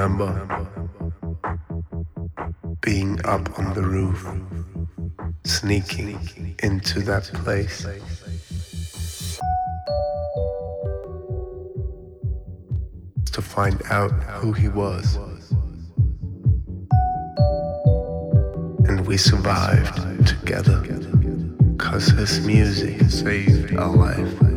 remember being up on the roof, sneaking into that place? To find out who he was. And we survived together, cause his music saved our life.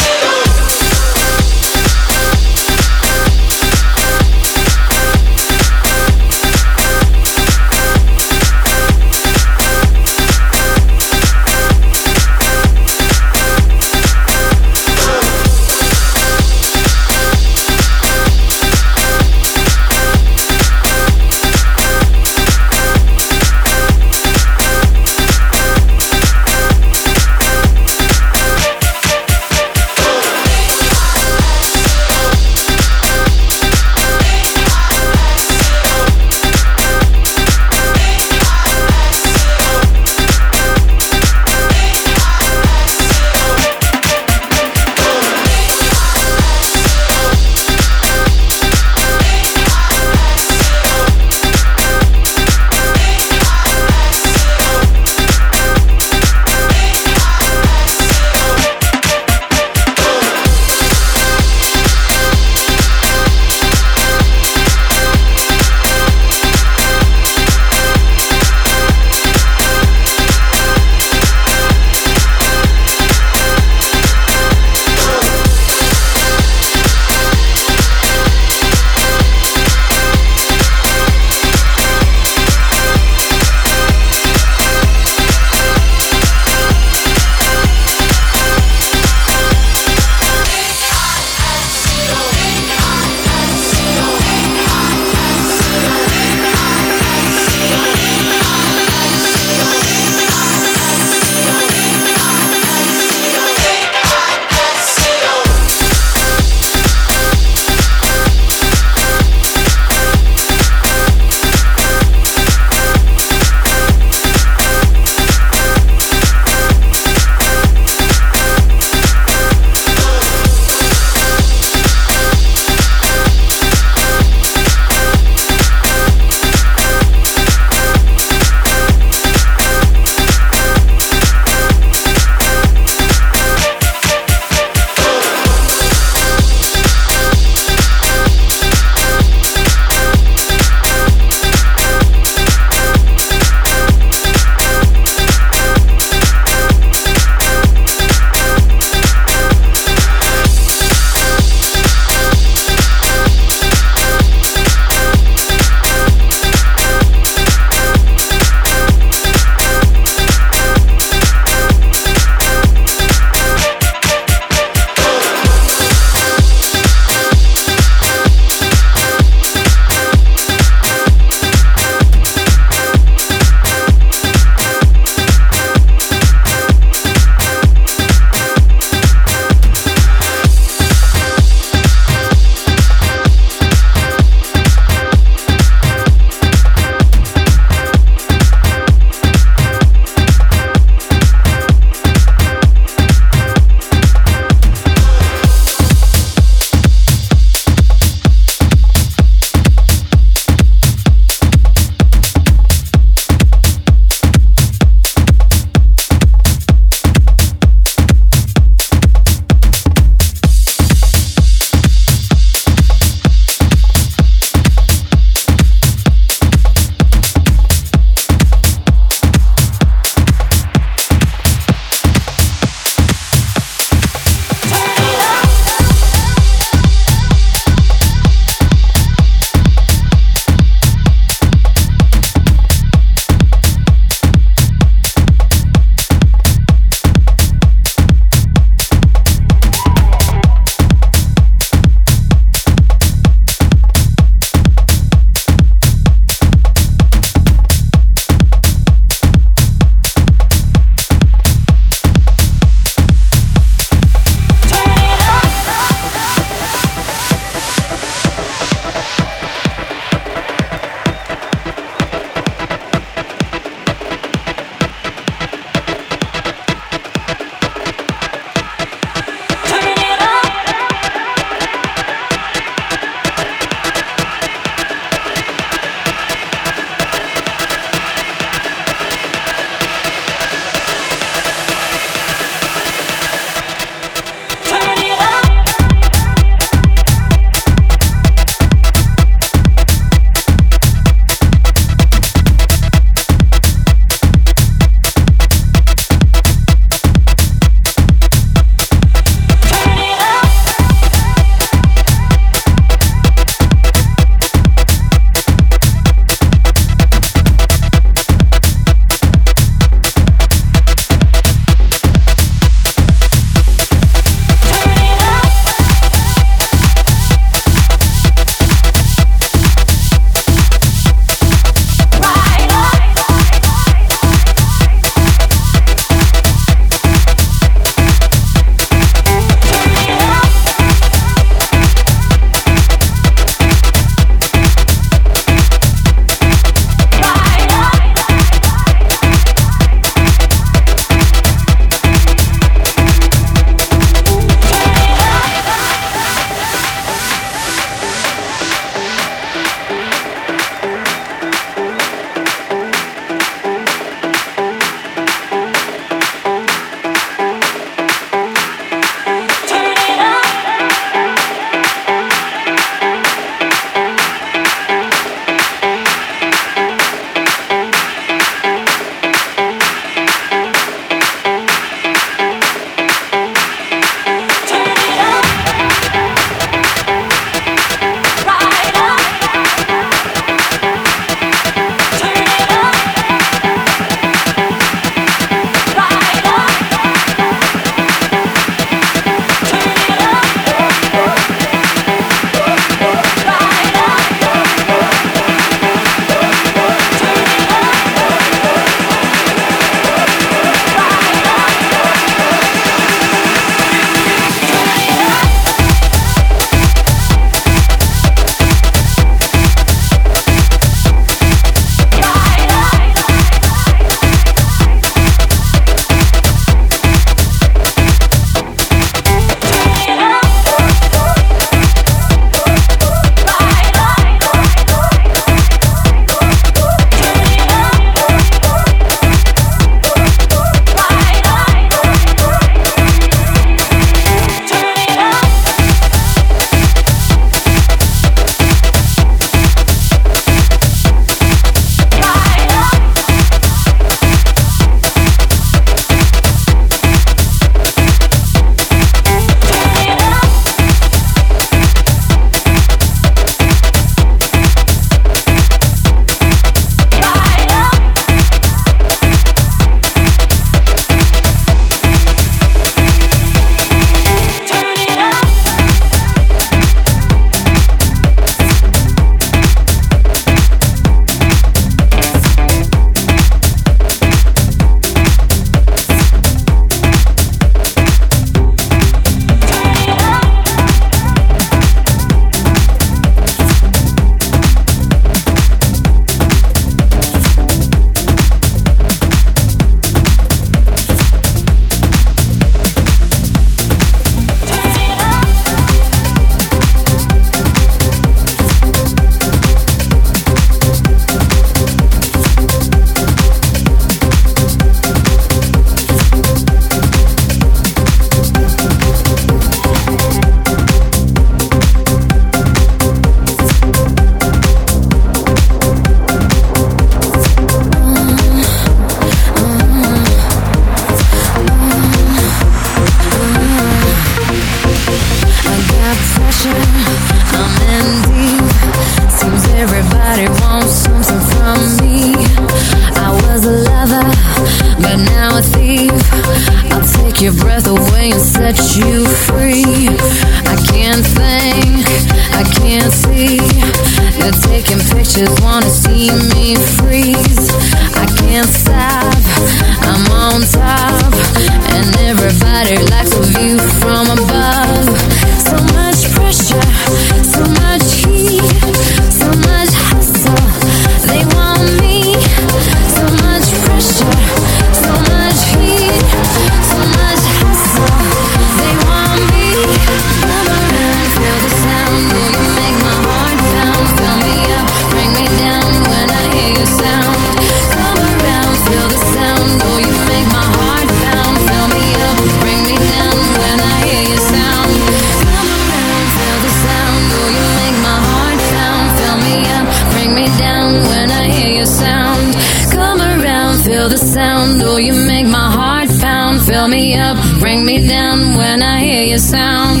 Me down when I hear your sound.